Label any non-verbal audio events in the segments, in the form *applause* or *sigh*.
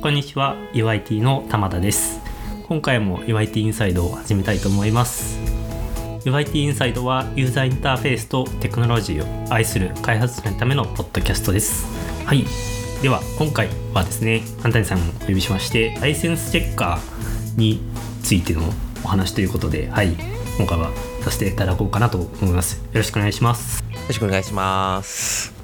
こんにちは UIT の玉田です。今回も UIT インサイドを始めたいと思います。UIT インサイドはユーザーインターフェースとテクノロジーを愛する開発者のためのポッドキャストです。はい。では今回はですね簡谷さんをお呼びしましてライセンスチェッカーについてのお話ということではい。今回はさせていただこうかなと思います。よろしくお願いします。よろしくお願いします。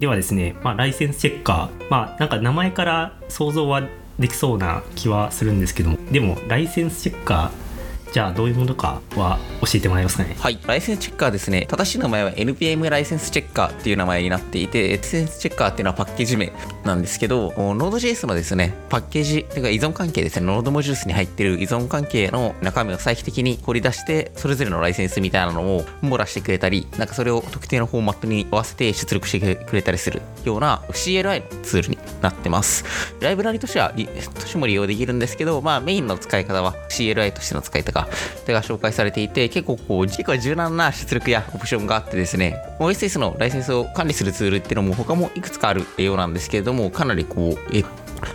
ではですね、まあ、ライセンスチェッカーまあなんか名前から想像はできそうな気はするんですけどもでもライセンスチェッカーじゃあどういうものかは教えてもらえますかね？はい。ライセンスチェッカーですね。正しい名前は NPM ライセンスチェッカーっていう名前になっていてライセンスチェッカーっていうのはパッケージ名なんですけど Node.js のですねパッケージというか依存関係ですね。Node モジュースに入ってる依存関係の中身を再帰的に掘り出してそれぞれのライセンスみたいなのを網羅してくれたりなんかそれを特定のフォーマットに合わせて出力してくれたりするような CLI のツールになってます。ライブラリとしてはとしても利用できるんですけどまあメインの使い方は CLI としての使い方が紹介されていて結構こう結構柔軟な出力やオプションがあってですね OSS のライセンスを管理するツールっていうのも他もいくつかあるようなんですけれどもかなりこうえ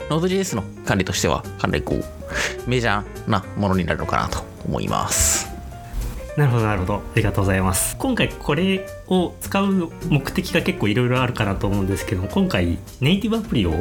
Node.js の管理としてはかなりこうメジャーなものになるのかなと思います。なるほどなるほどありがとうございます。今回これを使う目的が結構いろいろあるかなと思うんですけども今回ネイティブアプリを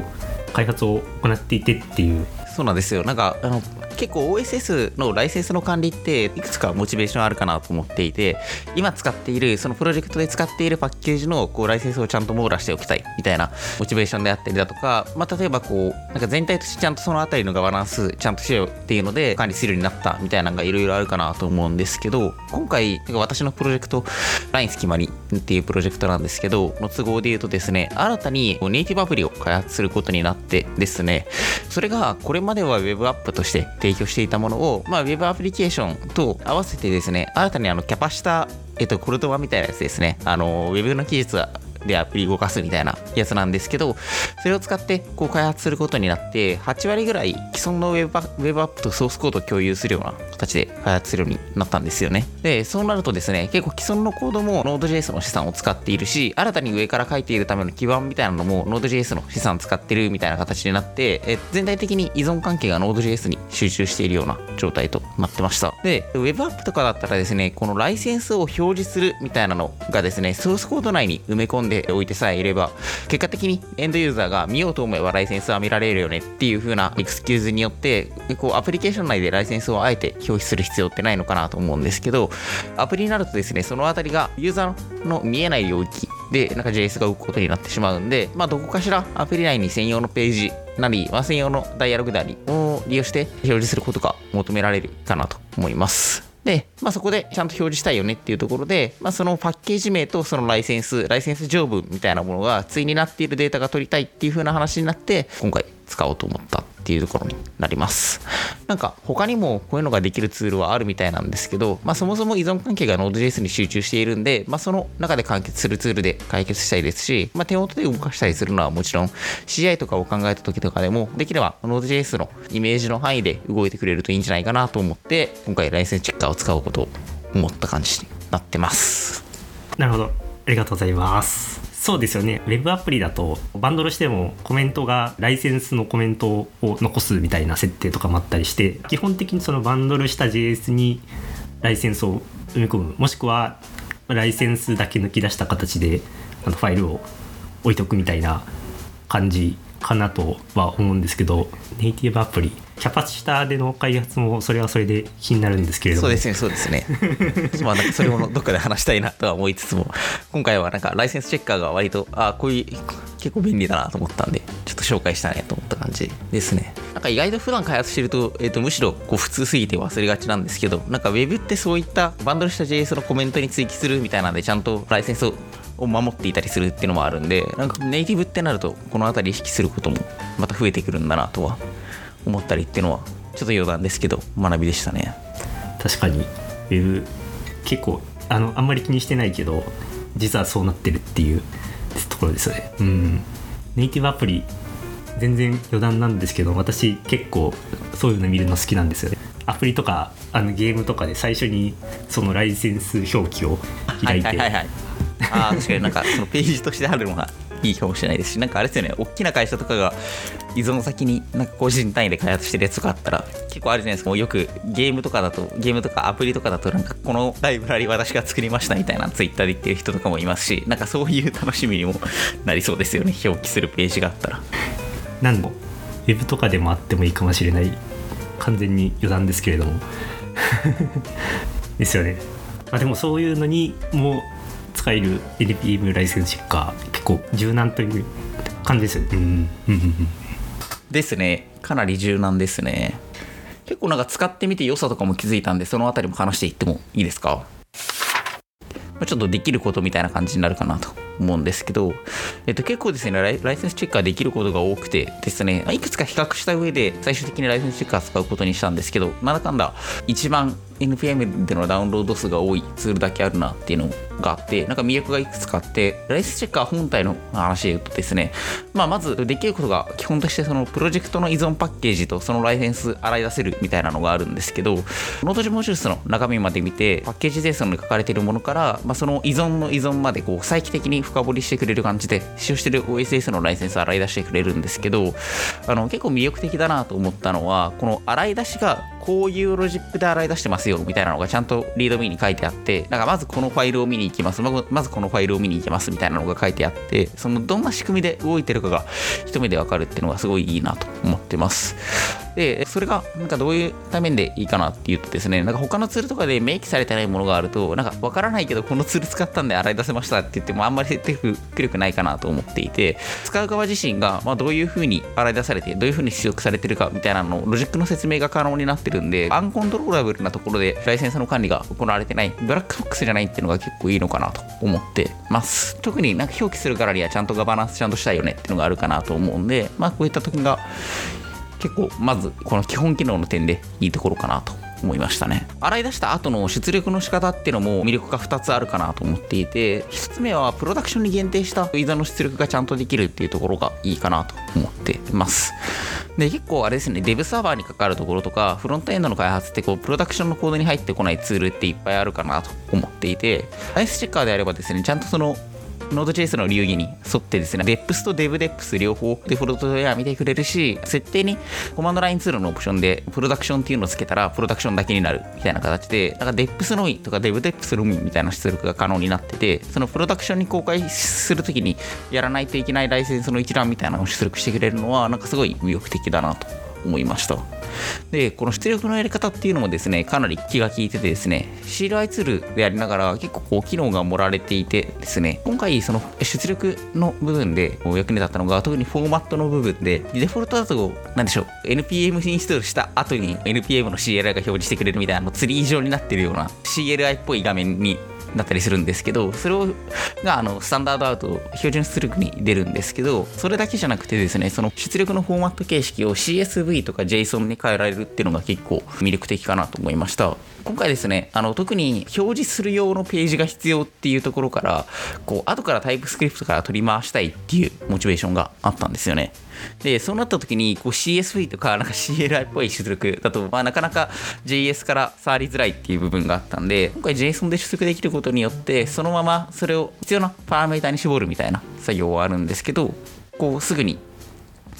開発を行っていてっていうそうなんですよ。なんかあの結構 OSS のライセンスの管理っていくつかモチベーションあるかなと思っていて今使っているそのプロジェクトで使っているパッケージのこうライセンスをちゃんと網羅しておきたいみたいなモチベーションであったりだとか、まあ、例えばこうなんか全体としてちゃんとそのあたりのガバナンスちゃんとしようっていうので管理するようになったみたいなのがいろいろあるかなと思うんですけど今回私のプロジェクトラインスキマにっていうプロジェクトなんですけどの都合で言うとですね新たにネイティブアプリを開発することになってですねそれがこれまでは Web アップとして提供していたものを、まあ、Web アプリケーションと合わせてですね新たにあのキャパシタえっと、コルドバみたいなやつですね。あの、ウェブの技術でアプリ動かすみたいなやつなんですけど、それを使ってこう開発することになって、8割ぐらい既存のウェブアップとソースコードを共有するような形で開発するようになったんですよね。で、そうなるとですね、結構既存のコードも Node.js の資産を使っているし、新たに上から書いているための基盤みたいなのも Node.js の資産を使ってるみたいな形になって、え全体的に依存関係が Node.js に集中しているような状態となってました。で、ウェブアップとかだったらですね、このライセンスを表示するみたいなのがですね、ソースコード内に埋め込んででおいてさえいれば、結果的にエンドユーザーが見ようと思えばライセンスは見られるよねっていう風なエクスキューズによって、こうアプリケーション内でライセンスをあえて表示する必要ってないのかなと思うんですけど、アプリになるとですね、そのあたりがユーザーの見えない領域でなんか JS が動くことになってしまうんで、まあ、どこかしらアプリ内に専用のページなり、まあ、専用のダイアログなりを利用して表示することが求められるかなと思います。で、まあ、そこでちゃんと表示したいよねっていうところで、まあ、そのパッケージ名とそのライセンス、ライセンス条文みたいなものが対になっているデータが取りたいっていう風な話になって、今回使おうと思ったっていうところになります。なんか他にもこういうのができるツールはあるみたいなんですけど、まあ、そもそも依存関係が Node.js に集中しているんで、まあ、その中で完結するツールで解決したいですし、まあ、手元で動かしたりするのはもちろん CI とかを考えた時とかでもできれば Node.js のイメージの範囲で動いてくれるといいんじゃないかなと思って今回ライセンスチェッカーを使うことを思った感じになってます。なるほどありがとうございますそうですよね。Web アプリだとバンドルしてもコメントがライセンスのコメントを残すみたいな設定とかもあったりして基本的にそのバンドルした JS にライセンスを埋め込む。もしくはライセンスだけ抜き出した形であのファイルを置いとくみたいな感じかなとは思うんですけどネイティブアプリキャパシタでの開発もそれはそれで気になるんですけれどもそうですね、そうですね。*laughs* まあ、なんかそれもどっかで話したいなとは思いつつも、今回はなんかライセンスチェッカーが割と、あこういう、結構便利だなと思ったんで、ちょっと紹介したいなと思った感じですね。なんか意外と普段開発してると、えっ、と、むしろこう普通すぎて忘れがちなんですけど、なんか Web ってそういったバンドルした JS のコメントに追記するみたいなんで、ちゃんとライセンスをを守っていたりするっていうのもあるんでなんかネイティブってなるとこの辺り意識することもまた増えてくるんだなとは思ったりっていうのはちょっと余談ですけど学びでしたね。確かに。ウェブ結構あのあんまり気にしてないけど実はそうなってるっていうところですよね。うん。ネイティブアプリ全然余談なんですけど私結構そういうの見るの好きなんですよね。アプリとかあのゲームとかで最初にそのライセンス表記を開いて、はいはいはいはい。あー確かになんかそのページとしてあるのがいいかもしれないですしなんかあれですよね大きな会社とかが依存先になんか個人単位で開発してるやつとかあったら結構あるじゃないですか。もうよくゲームとかだとゲームとかアプリとかだとなんかこのライブラリ私が作りましたみたいなツイッターで言ってる人とかもいますしなんかそういう楽しみにもなりそうですよね。表記するページがあったら。何度ウェブとかでもあってもいいかもしれない。完全に余談ですけれども。*laughs* ですよね、まあ、でもそういうのにも使える NPM ライセンスチェッカー。構柔軟という感じです。よねうんですね。かなり柔軟ですね。結構なんか使ってみて良さとかも気づいたんでそのあたりも話していってもいいですか？ちょっとできることみたいな感じになるかなと思うんですけど、えっと、結構ですねライ、ライセンスチェッカーできることが多くてですね、いくつか比較した上で最終的にライセンスチェッカー使うことにしたんですけど、なんだかんだ一番 NPM でのダウンロード数が多いツールだけあるなっていうのがあって、なんか魅力がいくつかあって、ライスチェッカー本体の話で言うとですね、まあ、まずできることが基本としてそのプロジェクトの依存パッケージとそのライセンス洗い出せるみたいなのがあるんですけど、ノートジモジュースの中身まで見て、パッケージ JSON に書かれているものから、まあ、その依存の依存までこう再帰的に深掘りしてくれる感じで、使用してる OSS のライセンス洗い出してくれるんですけど、あの結構魅力的だなと思ったのは、この洗い出しがこういうロジックで洗い出してますよみたいなのがちゃんとリードミーに書いてあって、なんかまずこのファイルを見に行きます、まずこのファイルを見に行きますみたいなのが書いてあって、そのどんな仕組みで動いてるかが一目でわかるっていうのがすごいいいなと思ってます。で、それがなんかどういう対面でいいかなっていうとですね、なんか他のツールとかで明記されてないものがあると、なんかわからないけどこのツール使ったんで洗い出せましたって言ってもあんまり説得力ないかなと思っていて、使う側自身がまあどういうふうに洗い出されて、どういうふうに出力されてるかみたいなのロジックの説明が可能になってるんで、アンコントローラブルなところでライセンスの管理が行われてない、ブラックボックスじゃないっていうのが結構いいのかなと思ってます。特になんか表記するからにはちゃんとガバナンスちゃんとしたいよねっていうのがあるかなと思うんで、まあこういった時が結構まずこの基本機能の点でいいところかなと思いましたね。洗い出した後の出力の仕方っていうのも魅力が2つあるかなと思っていて1つ目はプロダクションに限定したユーザーの出力がちゃんとできるっていうところがいいかなと思ってます。で結構あれですねデブサーバーにかかるところとかフロントエンドの開発ってこうプロダクションのコードに入ってこないツールっていっぱいあるかなと思っていて IS チェッカーであればですねちゃんとその Node.js の流儀に沿ってですね、Deps と DevDeps 両方デフォルトでは見てくれるし、設定にコマンドラインツールのオプションでプロダクションっていうのをつけたらプロダクションだけになるみたいな形で、なんか Deps のみとか DevDeps のみみたいな出力が可能になってて、そのプロダクションに公開するときにやらないといけないライセンスの一覧みたいなのを出力してくれるのは、なんかすごい魅力的だなと。思いました。で、この出力のやり方っていうのもですね、かなり気が利いててですね、CLI ツールでありながら結構こう機能が盛られていてですね、今回その出力の部分でお役に立ったのが、特にフォーマットの部分で、デフォルトだと、なんでしょう、NPM インストールした後に NPM の CLI が表示してくれるみたいな、のツリー状になってるような CLI っぽい画面にだったりするんですけど、それをがあのスタンダードアウト、標準出力に出るんですけど、それだけじゃなくてですね、その出力のフォーマット形式を CSV とか JSON に変えられるっていうのが結構魅力的かなと思いました。今回ですね、あの特に表示する用のページが必要っていうところから、こう後からタイプスクリプトから取り回したいっていうモチベーションがあったんですよね。で、そうなった時にこう CSV とかなんか CLI っぽい出力だと、まあ、なかなか JS から触りづらいっていう部分があったんで、今回 JSON で出力できることによって、そのままそれを必要なパラメータに絞るみたいな作業はあるんですけど、こうすぐに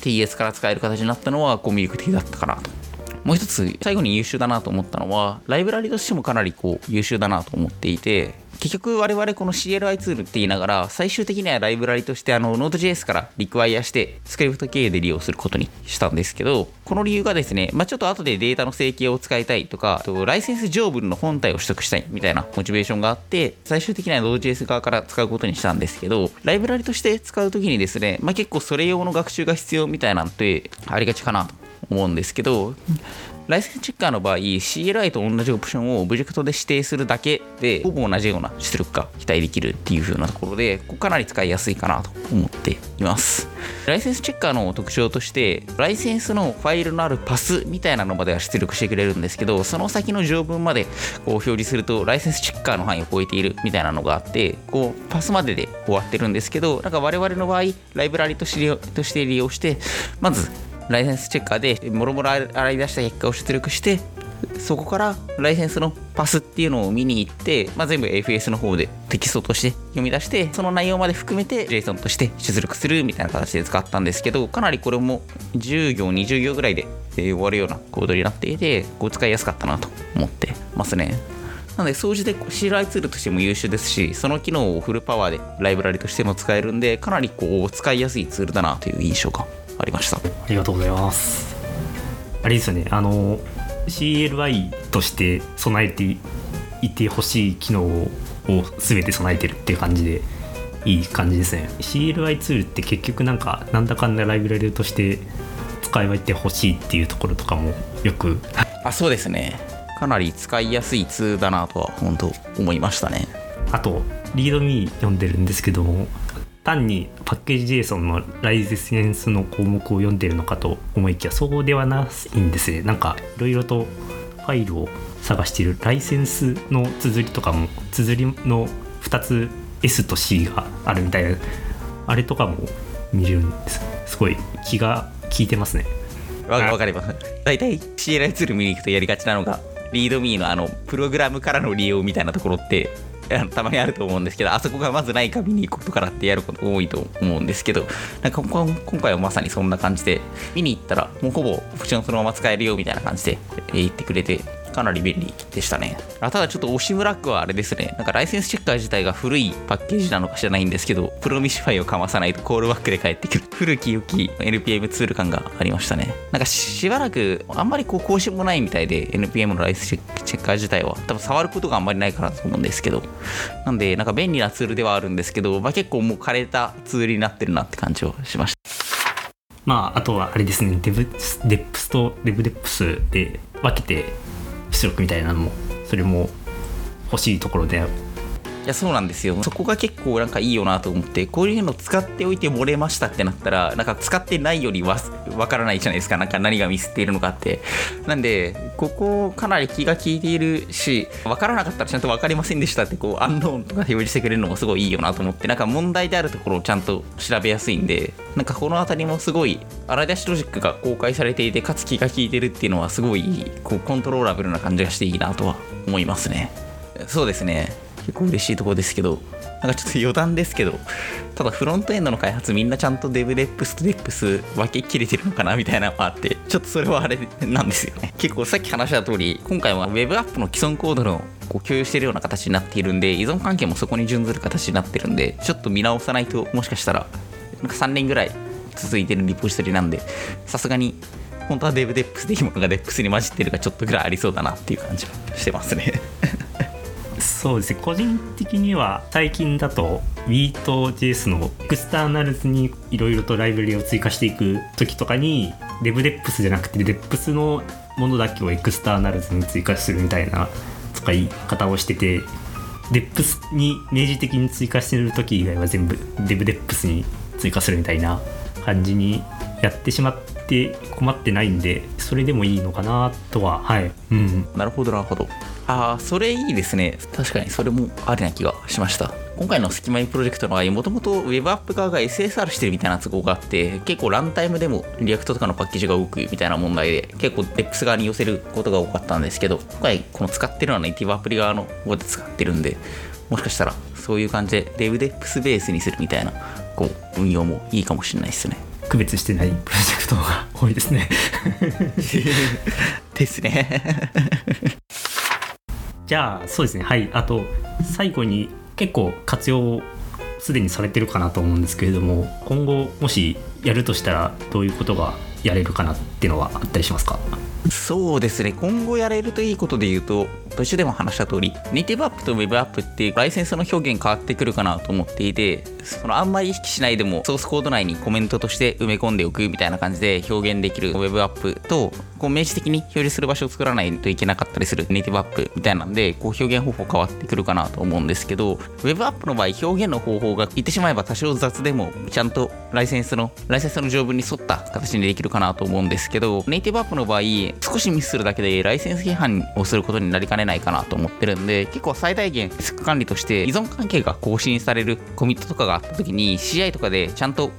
TS から使える形になったのはこう魅力的だったかなと。もう一つ最後に優秀だなと思ったのはライブラリとしてもかなりこう優秀だなと思っていて結局我々この CLI ツールって言いながら最終的にはライブラリとしてあの Node.js からリクワイアしてスクリプト経由で利用することにしたんですけどこの理由がですね、まあ、ちょっと後でデータの整形を使いたいとかとライセンス条文の本体を取得したいみたいなモチベーションがあって最終的には Node.js 側から使うことにしたんですけどライブラリとして使うときにですね、まあ、結構それ用の学習が必要みたいなんてありがちかなと。思うんですけどライセンスチェッカーの場合 CLI と同じオプションをオブジェクトで指定するだけでほぼ同じような出力が期待できるっていう風なところでここかなり使いやすいかなと思っています。ライセンスチェッカーの特徴としてライセンスのファイルのあるパスみたいなのまでは出力してくれるんですけどその先の条文までこう表示するとライセンスチェッカーの範囲を超えているみたいなのがあってこうパスまでで終わってるんですけどなんか我々の場合ライブラリとしてとして利用してまずライセンスチェッカーでもろもろ洗い出した結果を出力してそこからライセンスのパスっていうのを見に行って、まあ、全部 FS の方でテキストとして読み出してその内容まで含めて JSON として出力するみたいな形で使ったんですけどかなりこれも10行20行ぐらいで終わるようなコードになっていてこう使いやすかったなと思ってますね。なので、掃除で CLI ツールとしても優秀ですし、その機能をフルパワーでライブラリとしても使えるんで、かなりこう使いやすいツールだなという印象がありました。ありがとうございます。あれですよね、あの CLI として備えていてほしい機能を全て備えてるっていう感じでいい感じですね CLI ツールって結局なんかなんだかんだライブラリとして使い分けてほしいっていうところとかもよく *laughs* あそうですねかなり使いやすいツールだなとは本当思いましたねあとリードミー読んでるんですけども単にパッケージ JSON のライセンスの項目を読んでるのかと思いきやそうではないんですね。なんかいろいろとファイルを探しているライセンスの綴りとかも綴りの2つ S と C があるみたいな。あれとかも見れるんです。すごい気が利いてますね。わかります。大体 CLI ツール見に行くとやりがちなのがリードミーのあのプログラムからの利用みたいなところって *laughs* たまにあると思うんですけどあそこがまずないか見に行くことからってやること多いと思うんですけどなんか今回はまさにそんな感じで見に行ったらもうほぼオプションそのまま使えるよみたいな感じで言ってくれてかなり便利でしたね。あただちょっと惜しむらくはあれですね、なんか license-checker 自体が古いパッケージなのか知らないんですけど、 promisify をかまさないとコールバックで返ってくる *laughs* 古き良き NPM ツール感がありましたね。なんかしばらくあんまりこう更新もないみたいで NPM の license-checker 自体は多分触ることがあんまりないからと思うんですけど、なんでなんか便利なツールではあるんですけど、まあ、結構もう枯れたツールになってるなって感じをしました。まあ、あとはあれですね、デブデップスとデブデップスで分けて出力みたいなのもそれも欲しいところでいやそうなんですよ。そこが結構なんかいいよなと思ってこういうの使っておいて漏れましたってなったらなんか使ってないよりわわからないじゃないですか。なんか何がミスっているのかって。なんでここかなり気が利いているしわからなかったらちゃんと分かりませんでしたってこうアンノーンとか表示してくれるのもすごいいいよなと思ってなんか問題であるところをちゃんと調べやすいんでなんかこの辺りもすごいアライダッシュロジックが公開されていてかつ気が利いてるっていうのはすごいこうコントローラブルな感じがしていいなとは思いますね。そうですね。結構嬉しいところですけど、なんかちょっと余談ですけど、ただフロントエンドの開発みんなちゃんと devDeps と deps 分け切れてるのかなみたいなのがあって、ちょっとそれはあれなんですよね。結構さっき話した通り、今回は Web アップの既存コードのこう共有してるような形になっているんで、依存関係もそこに準ずる形になってるんで、ちょっと見直さないともしかしたら、なんか3年ぐらい続いてるリポジトリなんで、さすがに本当は devDeps でいいものが deps に混じってるがちょっとぐらいありそうだなっていう感じはしてますねそうですね。個人的には最近だと w e と JS の externals にいろいろとライブラリを追加していく時とかに DevDeps じゃなくて Deps のものだけを externals に追加するみたいな使い方をしてて Deps に明示的に追加してる時以外は全部 DevDeps に追加するみたいな感じにやってしまって困ってないんでそれでもいいのかなとははい。うん。なるほどなるほど。ああ、それいいですね。確かにそれもありな気がしました。今回のスキマイプロジェクトの場合、もともと Web アップ側が SSR してるみたいな都合があって、結構ランタイムでも React とかのパッケージが多くみたいな問題で、結構 DEX 側に寄せることが多かったんですけど、今回この使ってるのはネイティブアプリ側の方で使ってるんで、もしかしたらそういう感じで DevDeps ベースにするみたいなこう運用もいいかもしれないですね。区別してないプロジェクトが多いですね *laughs* ですねじゃあそうですね。はい。あと最後に結構活用すでにされてるかなと思うんですけれども今後もしやるとしたらどういうことがやれるかなっていうのはあったりしますか？そうですね。今後やれるといいことで言うと途中でも話した通りネイティブアップと Web アップってライセンスの表現変わってくるかなと思っていてそのあんまり意識しないでもソースコード内にコメントとして埋め込んでおくみたいな感じで表現できる Web アップとこう明示的に表示する場所を作らないといけなかったりするネイティブアップみたいなんでこう表現方法変わってくるかなと思うんですけど Web アップの場合表現の方法が言ってしまえば多少雑でもちゃんとライセンスのライセンスの条文に沿った形にできるかなと思うんですけどネイティブアップの場合少しミスするだけでライセンス批判をすることになりかねないかなと思ってるんで結構最大限リスク管理として依存関係が更新されるコミットとかがあった時に CI とかでちゃんと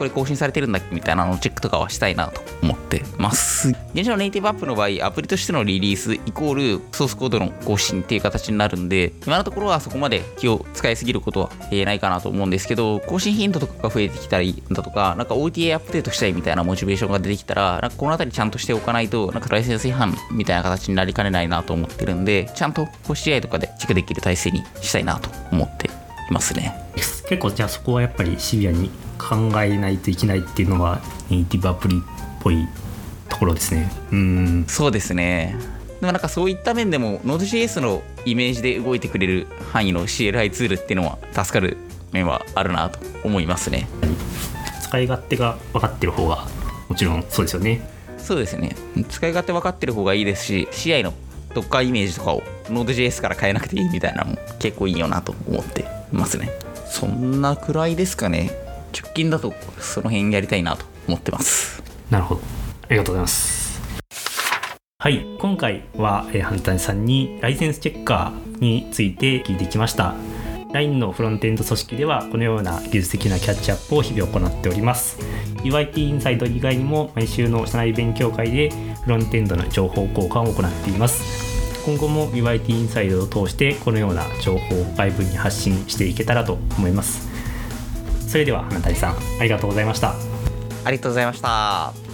これ更新されてるんだっけみたいなのをチェックとかはしたいなと思ってます。現状のネイティブアップの場合アプリとしてのリリースイコールソースコードの更新っていう形になるんで今のところはそこまで気を使いすぎることは言えないかなと思うんですけど更新頻度とかが増えてきたりだとかなんか OTA アップデートしたいみたいなモチベーションが出てきたらなんかこの辺りちゃんとしておかないとなんかライセンス違反みたいな形になりかねないなと思ってるんでちゃんと CI とかでチェックできる体制にしたいなと思っていますね。結構じゃあそこはやっぱりシビアに考えないといけないっていうのがネイティブアプリっぽいところですね。うん。そうですね。でもなんかそういった面でも Node.js のイメージで動いてくれる範囲の CLI ツールっていうのは助かる面はあるなと思いますね。使い勝手が分かってる方がもちろんそうですよね。そうですね。使い勝手分かってる方がいいですし CI の Docker イメージとかを Node.js から変えなくていいみたいなのも結構いいよなと思ってますね。そんなくらいですかね直近だとその辺やりたいなと思ってます。なるほど。ありがとうございます。はい。今回は、えー、ハンタンさんにライセンスチェッカーについて聞いてきました。LINE のフロントエンド組織ではこのような技術的なキャッチアップを日々行っております。UIT インサイド以外にも毎週の社内勉強会でフロントエンドの情報交換を行っています。今後も UIT インサイドを通してこのような情報を外部に発信していけたらと思います。それでは花谷さんありがとうございました。ありがとうございました。